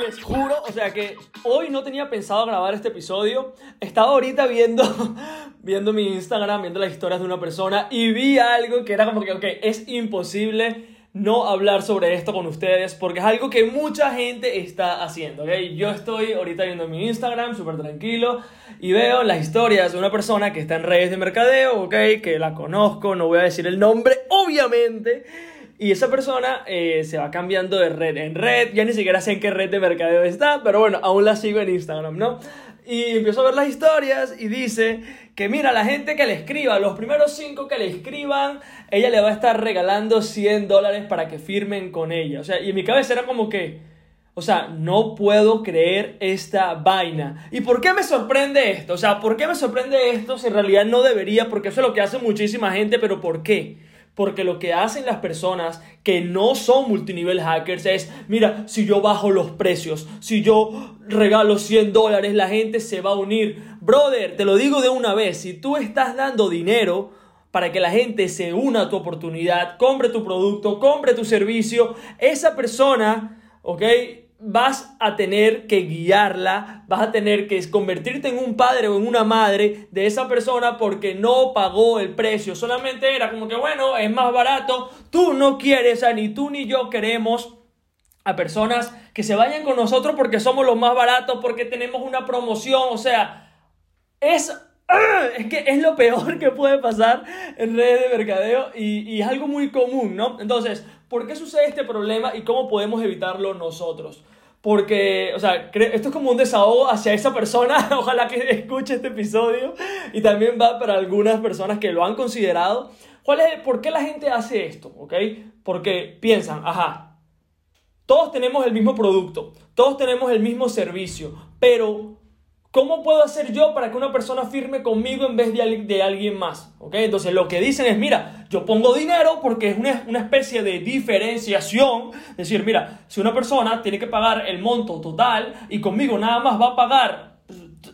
Les juro, o sea que hoy no tenía pensado grabar este episodio. Estaba ahorita viendo, viendo mi Instagram, viendo las historias de una persona y vi algo que era como que, ok, es imposible no hablar sobre esto con ustedes porque es algo que mucha gente está haciendo, ¿ok? Yo estoy ahorita viendo mi Instagram súper tranquilo y veo las historias de una persona que está en redes de mercadeo, ¿ok? Que la conozco, no voy a decir el nombre, obviamente y esa persona eh, se va cambiando de red en red. Ya ni siquiera sé en qué red de mercadeo está, pero bueno, aún la sigo en Instagram, ¿no? Y empiezo a ver las historias y dice que mira, la gente que le escriba, los primeros cinco que le escriban, ella le va a estar regalando 100 dólares para que firmen con ella. O sea, y en mi cabeza era como que, o sea, no puedo creer esta vaina. ¿Y por qué me sorprende esto? O sea, ¿por qué me sorprende esto si en realidad no debería? Porque eso es lo que hace muchísima gente, pero ¿por qué? Porque lo que hacen las personas que no son multinivel hackers es, mira, si yo bajo los precios, si yo regalo 100 dólares, la gente se va a unir. Brother, te lo digo de una vez, si tú estás dando dinero para que la gente se una a tu oportunidad, compre tu producto, compre tu servicio, esa persona, ¿ok? Vas a tener que guiarla, vas a tener que convertirte en un padre o en una madre de esa persona porque no pagó el precio. Solamente era como que, bueno, es más barato, tú no quieres, ni tú ni yo queremos a personas que se vayan con nosotros porque somos los más baratos, porque tenemos una promoción, o sea, es es que es lo peor que puede pasar en redes de mercadeo y, y, es algo muy común, ¿no? Entonces, ¿por qué sucede este problema y cómo podemos evitarlo nosotros? Porque, o sea, esto es como un desahogo hacia esa persona, ojalá que escuche este episodio y también va para algunas personas que lo han considerado. ¿Cuál es, ¿Por qué la gente hace esto? ¿Ok? Porque piensan, ajá, todos tenemos el mismo producto, todos tenemos el mismo servicio, pero ¿Cómo puedo hacer yo para que una persona firme conmigo en vez de, de alguien más? ¿Ok? Entonces lo que dicen es, mira, yo pongo dinero porque es una, una, especie de diferenciación. Es decir, mira, si una persona tiene que pagar el monto total y conmigo nada más va a pagar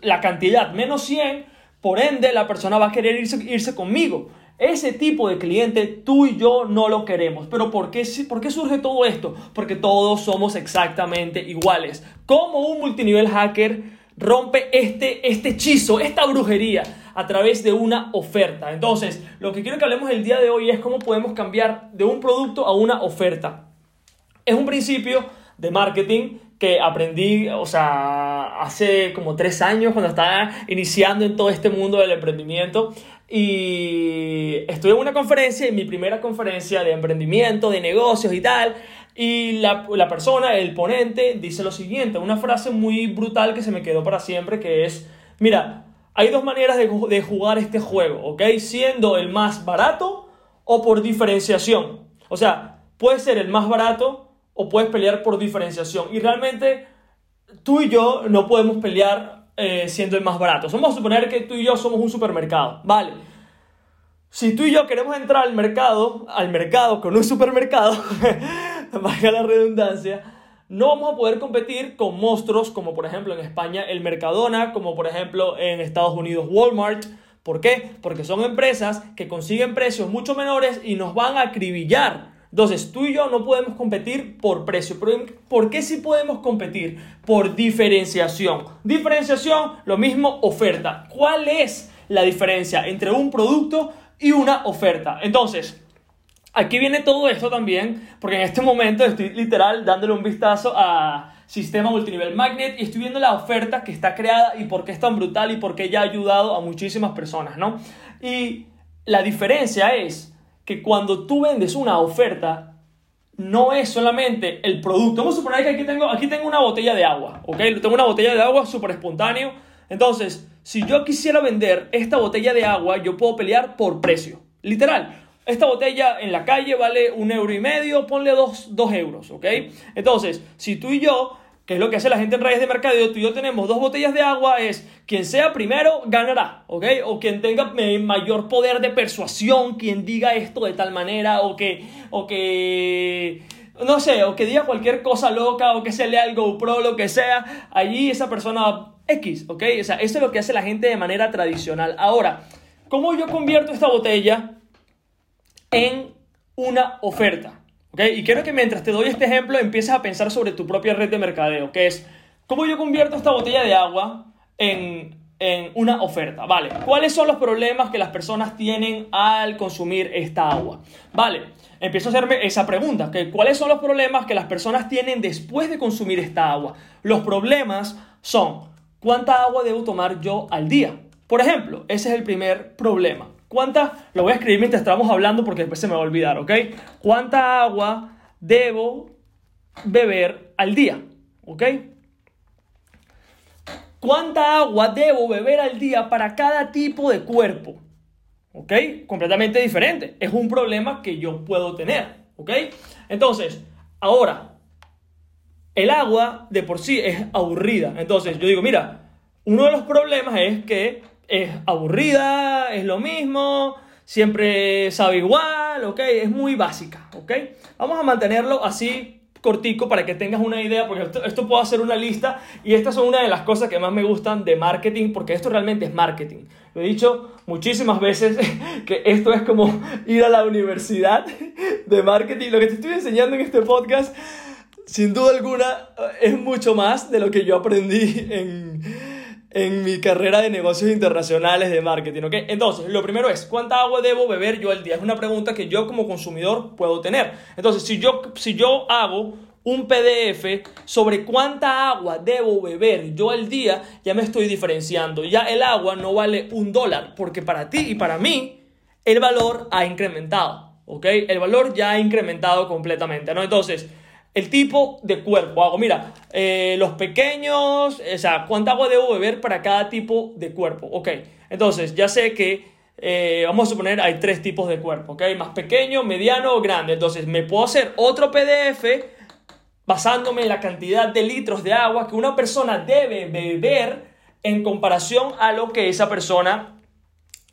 la cantidad menos 100, por ende la persona va a querer irse, irse conmigo. Ese tipo de cliente tú y yo no lo queremos. Pero ¿por qué, ¿por qué surge todo esto? Porque todos somos exactamente iguales. Como un multinivel hacker rompe este, este hechizo, esta brujería a través de una oferta. Entonces, lo que quiero que hablemos el día de hoy es cómo podemos cambiar de un producto a una oferta. Es un principio de marketing que aprendí, o sea, hace como tres años cuando estaba iniciando en todo este mundo del emprendimiento. Y estuve en una conferencia, en mi primera conferencia de emprendimiento, de negocios y tal. Y la, la, persona, el ponente, dice lo siguiente, una frase muy brutal que se me quedó para siempre, que es, mira, hay dos maneras de, de jugar este juego, ¿ok? Siendo el más barato o por diferenciación. O sea, puedes ser el más barato o puedes pelear por diferenciación. Y realmente tú y yo no podemos pelear eh, siendo el más barato. Vamos a suponer que tú y yo somos un supermercado, ¿vale? Si tú y yo queremos entrar al mercado, al mercado con un supermercado, valga la redundancia, no vamos a poder competir con monstruos como por ejemplo en España el Mercadona, como por ejemplo en Estados Unidos Walmart. ¿Por qué? Porque son empresas que consiguen precios mucho menores y nos van a acribillar. Entonces, tú y yo no podemos competir por precio. ¿Por qué sí podemos competir? Por diferenciación. Diferenciación, lo mismo oferta. ¿Cuál es la diferencia entre un producto y una oferta? Entonces, Aquí viene todo esto también, porque en este momento estoy literal dándole un vistazo a Sistema Multinivel Magnet y estoy viendo la oferta que está creada y por qué es tan brutal y por qué ya ha ayudado a muchísimas personas, ¿no? Y la diferencia es que cuando tú vendes una oferta, no es solamente el producto. Vamos a suponer que aquí tengo, aquí tengo una botella de agua, ¿ok? Tengo una botella de agua súper espontáneo. Entonces, si yo quisiera vender esta botella de agua, yo puedo pelear por precio. Literal. Esta botella en la calle vale un euro y medio, ponle dos, dos euros, ¿ok? Entonces, si tú y yo que es lo que hace la gente en redes de mercadeo, tú y yo tenemos dos botellas de agua, es quien sea primero ganará, ¿ok? O quien tenga mayor poder de persuasión, quien diga esto de tal manera, o que, o que, no sé, o que diga cualquier cosa loca, o que se lea el GoPro, lo que sea, allí esa persona X, ¿ok? O sea, eso es lo que hace la gente de manera tradicional. Ahora, ¿cómo yo convierto esta botella en una oferta? Y quiero que mientras te doy este ejemplo empieces a pensar sobre tu propia red de mercadeo, que es, ¿cómo yo convierto esta botella de agua en, una oferta? Vale, ¿cuáles son los problemas que las personas tienen al consumir esta agua? Vale, empiezo a hacerme esa pregunta, que ¿cuáles son los problemas que las personas tienen después de consumir esta agua? Los problemas son, ¿cuánta agua debo tomar yo al día? Por ejemplo, ese es el primer problema. ¿Cuánta? Lo voy a escribir mientras estamos hablando porque después se me va a olvidar, ¿ok? ¿Cuánta agua debo beber al día? ¿Ok? ¿Cuánta agua debo beber al día para cada tipo de cuerpo? ¿Ok? Completamente diferente. Es un problema que yo puedo tener. ¿Ok? Entonces, ahora, el agua de por sí es aburrida. Entonces, yo digo, mira, uno de los problemas es que es aburrida, es lo mismo, siempre sabe igual, ¿ok? Es muy básica, ¿ok? Vamos a mantenerlo así cortico para que tengas una idea, porque esto, esto puedo hacer una lista y estas son una de las cosas que más me gustan de marketing, porque esto realmente es marketing. Lo he dicho muchísimas veces que esto es como ir a la universidad de marketing. Lo que te estoy enseñando en este podcast, sin duda alguna, es mucho más de lo que yo aprendí en en mi carrera de negocios internacionales de marketing, ¿ok? Entonces, lo primero es, ¿cuánta agua debo beber yo al día? Es una pregunta que yo como consumidor puedo tener. Entonces, si yo, si yo hago un PDF sobre cuánta agua debo beber yo al día, ya me estoy diferenciando. Ya el agua no vale un dólar, porque para ti y para mí el valor ha incrementado, ¿ok? El valor ya ha incrementado completamente, ¿no? Entonces, el tipo de cuerpo. Hago, mira, eh, los pequeños, o sea, cuánta agua debo beber para cada tipo de cuerpo. Ok, entonces ya sé que, eh, vamos a suponer, hay tres tipos de cuerpo, ok, más pequeño, mediano o grande. Entonces me puedo hacer otro PDF basándome en la cantidad de litros de agua que una persona debe beber en comparación a lo que esa persona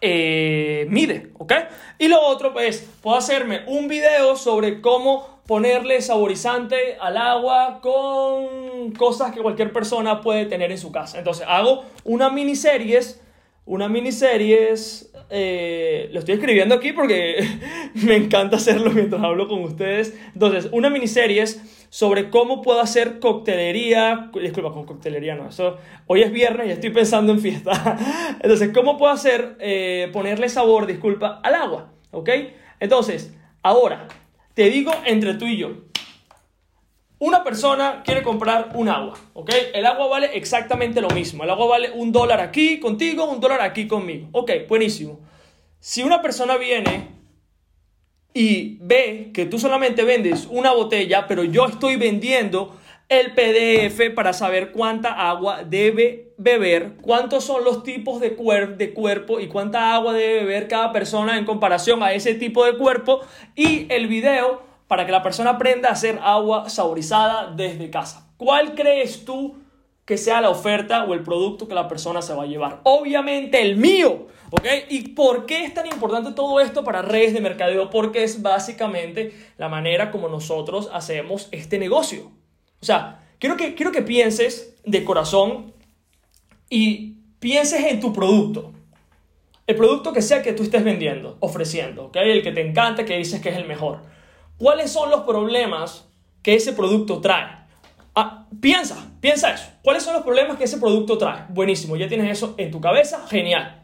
eh, mide, ¿ok? Y lo otro, pues, puedo hacerme un video sobre cómo ponerle saborizante al agua con cosas que cualquier persona puede tener en su casa. Entonces hago una miniseries, una miniseries, eh, lo estoy escribiendo aquí porque me encanta hacerlo mientras hablo con ustedes. Entonces, una miniseries sobre cómo puedo hacer coctelería, disculpa, con coctelería no, eso, hoy es viernes y estoy pensando en fiesta. Entonces, ¿cómo puedo hacer, eh, ponerle sabor, disculpa, al agua? ¿Ok? Entonces, ahora, te digo entre tú y yo. Una persona quiere comprar un agua, ¿ok? El agua vale exactamente lo mismo. El agua vale un dólar aquí contigo, un dólar aquí conmigo. Ok, buenísimo. Si una persona viene y ve que tú solamente vendes una botella, pero yo estoy vendiendo el PDF para saber cuánta agua debe beber, cuántos son los tipos de, de cuerpo y cuánta agua debe beber cada persona en comparación a ese tipo de cuerpo y el video para que la persona aprenda a hacer agua saborizada desde casa. ¿Cuál crees tú que sea la oferta o el producto que la persona se va a llevar? Obviamente el mío, ¿ok? ¿Y por qué es tan importante todo esto para redes de mercadeo? Porque es básicamente la manera como nosotros hacemos este negocio. O sea, quiero que, quiero que pienses de corazón y pienses en tu producto. El producto que sea que tú estés vendiendo, ofreciendo, ¿ok? El que te encanta, que dices que es el mejor. ¿Cuáles son los problemas que ese producto trae? Ah, piensa, piensa eso. ¿Cuáles son los problemas que ese producto trae? Buenísimo, ya tienes eso en tu cabeza, genial.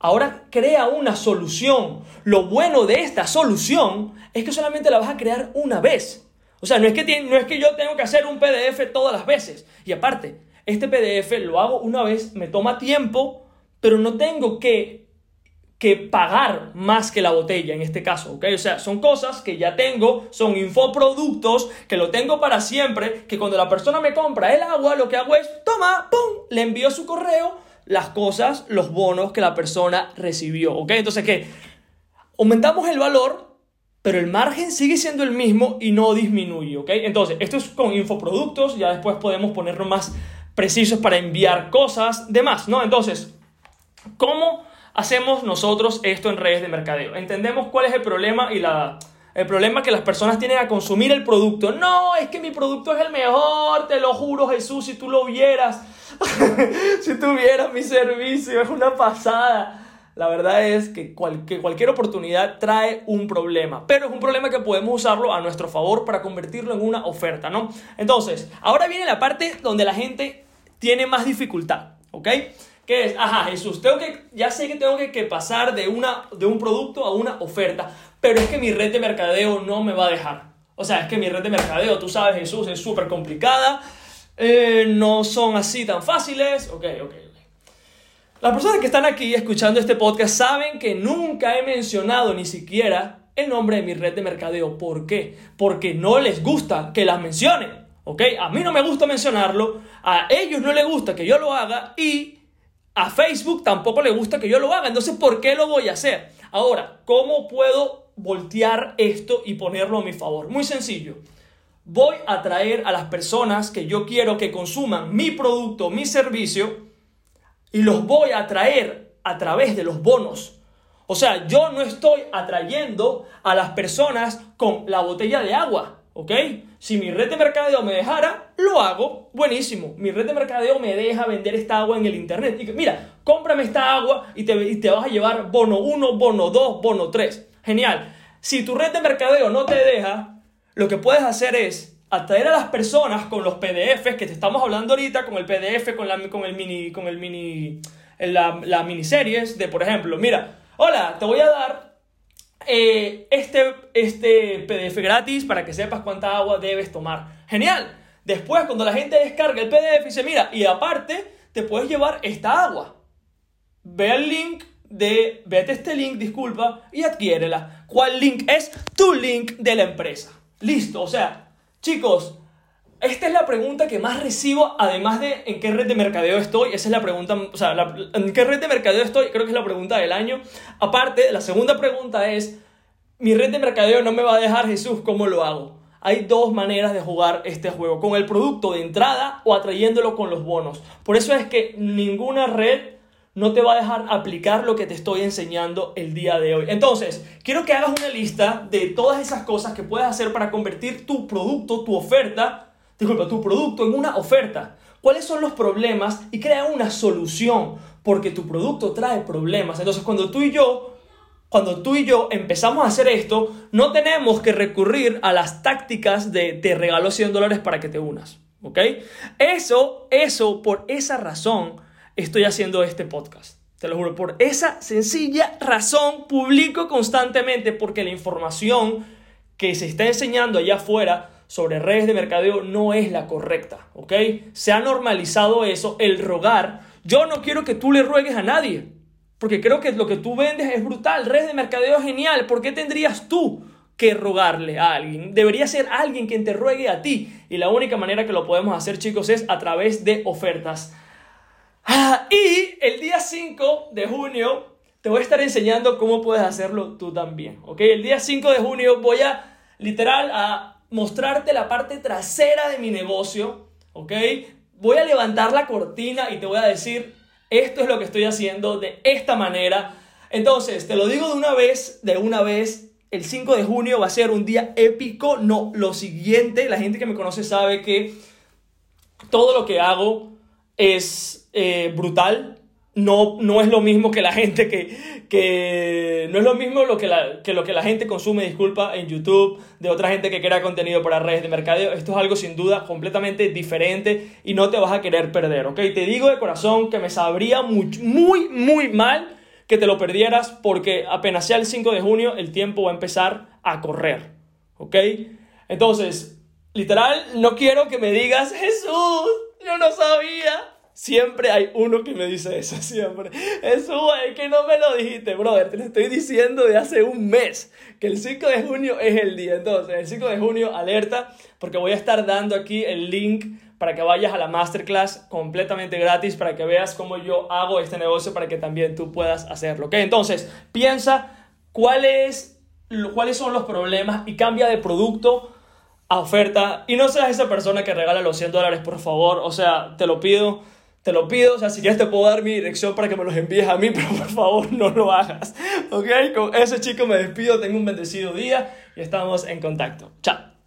Ahora crea una solución. Lo bueno de esta solución es que solamente la vas a crear una vez. O sea, no es, que no es que yo tengo que hacer un PDF todas las veces. Y aparte, este PDF lo hago una vez, me toma tiempo, pero no tengo que, que pagar más que la botella en este caso, ¿ok? O sea, son cosas que ya tengo, son infoproductos que lo tengo para siempre, que cuando la persona me compra el agua, lo que hago es, toma, pum, le envío su correo las cosas, los bonos que la persona recibió, ¿ok? Entonces, ¿qué? Aumentamos el valor pero el margen sigue siendo el mismo y no disminuye, ¿ok? Entonces, esto es con infoproductos, ya después podemos ponernos más precisos para enviar cosas, demás, ¿no? Entonces, ¿cómo hacemos nosotros esto en redes de mercadeo? Entendemos cuál es el problema y la... El problema que las personas tienen a consumir el producto. No, es que mi producto es el mejor, te lo juro Jesús, si tú lo vieras, si tú vieras mi servicio, es una pasada. La verdad es que, cualquier oportunidad trae un problema, pero es un problema que podemos usarlo a nuestro favor para convertirlo en una oferta, ¿no? Entonces, ahora viene la parte donde la gente tiene más dificultad, ¿ok? Que es, ajá, Jesús, tengo que, ya sé que tengo que, pasar de, una, de un producto a una oferta, pero es que mi red de mercadeo no me va a dejar. O sea, es que mi red de mercadeo, tú sabes, Jesús, es súper complicada, eh, no son así tan fáciles, ok, ok, las personas que están aquí escuchando este podcast saben que nunca he mencionado ni siquiera el nombre de mi red de mercadeo. ¿Por qué? Porque no les gusta que las mencione. ¿Ok? A mí no me gusta mencionarlo, a ellos no les gusta que yo lo haga y a Facebook tampoco le gusta que yo lo haga. Entonces, ¿por qué lo voy a hacer? Ahora, ¿cómo puedo voltear esto y ponerlo a mi favor? Muy sencillo. Voy a traer a las personas que yo quiero que consuman mi producto, mi servicio, y los voy a atraer a través de los bonos. O sea, yo no estoy atrayendo a las personas con la botella de agua, ¿ok? Si mi red de mercadeo me dejara, lo hago, buenísimo. Mi red de mercadeo me deja vender esta agua en el internet. Y que, mira, cómprame esta agua y te, y te vas a llevar bono 1, bono 2, bono 3. Genial. Si tu red de mercadeo no te deja, lo que puedes hacer es atraer a las personas con los PDFs que te estamos hablando ahorita, con el PDF, con, la, con el mini, con el mini, la, la miniseries de, por ejemplo, mira, hola, te voy a dar eh, este, este PDF gratis para que sepas cuánta agua debes tomar. Genial. Después, cuando la gente descarga el PDF, dice, mira, y aparte, te puedes llevar esta agua. Ve el link de, vete este link, disculpa, y adquiérela. ¿Cuál link es? Tu link de la empresa. Listo, o sea, Chicos, esta es la pregunta que más recibo, además de en qué red de mercadeo estoy. Esa es la pregunta, o sea, en qué red de mercadeo estoy, creo que es la pregunta del año. Aparte, la segunda pregunta es, mi red de mercadeo no me va a dejar Jesús, ¿cómo lo hago? Hay dos maneras de jugar este juego, con el producto de entrada o atrayéndolo con los bonos. Por eso es que ninguna red no te va a dejar aplicar lo que te estoy enseñando el día de hoy. Entonces, quiero que hagas una lista de todas esas cosas que puedes hacer para convertir tu producto, tu oferta, disculpa, tu producto en una oferta. ¿Cuáles son los problemas? Y crea una solución, porque tu producto trae problemas. Entonces, cuando tú y yo cuando tú y yo empezamos a hacer esto, no tenemos que recurrir a las tácticas de te regalo 100 dólares para que te unas. ¿Ok? Eso, eso, por esa razón, estoy haciendo este podcast. Te lo juro, por esa sencilla razón publico constantemente porque la información que se está enseñando allá afuera sobre redes de mercadeo no es la correcta, ¿ok? Se ha normalizado eso, el rogar. Yo no quiero que tú le ruegues a nadie, porque creo que lo que tú vendes es brutal, redes de mercadeo genial, ¿por qué tendrías tú que rogarle a alguien? Debería ser alguien quien te ruegue a ti, y la única manera que lo podemos hacer, chicos, es a través de ofertas. Ah, y el día 5 de junio te voy a estar enseñando cómo puedes hacerlo tú también. ¿Ok? El día 5 de junio voy a literal a mostrarte la parte trasera de mi negocio. ¿Ok? Voy a levantar la cortina y te voy a decir, esto es lo que estoy haciendo de esta manera. Entonces, te lo digo de una vez, de una vez, el 5 de junio va a ser un día épico. No, lo siguiente, la gente que me conoce sabe que todo lo que hago es eh, brutal. No, no es lo mismo que la gente que, que no es lo mismo lo que, la, que lo que la gente consume, disculpa, en YouTube, de otra gente que crea contenido para redes de mercadeo. Esto es algo sin duda completamente diferente y no te vas a querer perder, ¿ok? Te digo de corazón que me sabría muy, muy, muy mal que te lo perdieras porque apenas sea el 5 de junio el tiempo va a empezar a correr, ¿ok? Entonces, literal, no quiero que me digas, Jesús, yo no sabía. Siempre hay uno que me dice eso, siempre. Eso es que no me lo dijiste, brother. Te lo estoy diciendo de hace un mes. Que el 5 de junio es el día. Entonces, el 5 de junio, alerta, porque voy a estar dando aquí el link para que vayas a la masterclass completamente gratis, para que veas cómo yo hago este negocio, para que también tú puedas hacerlo. ¿Ok? Entonces, piensa cuál cuáles son los problemas y cambia de producto oferta y no seas esa persona que regala los 100 dólares, por favor, o sea, te lo pido, te lo pido, o sea, si quieres te puedo dar mi dirección para que me los envíes a mí, pero por favor no lo hagas, ¿ok? Con ese chico me despido, tengo un bendecido día y estamos en contacto. Chao.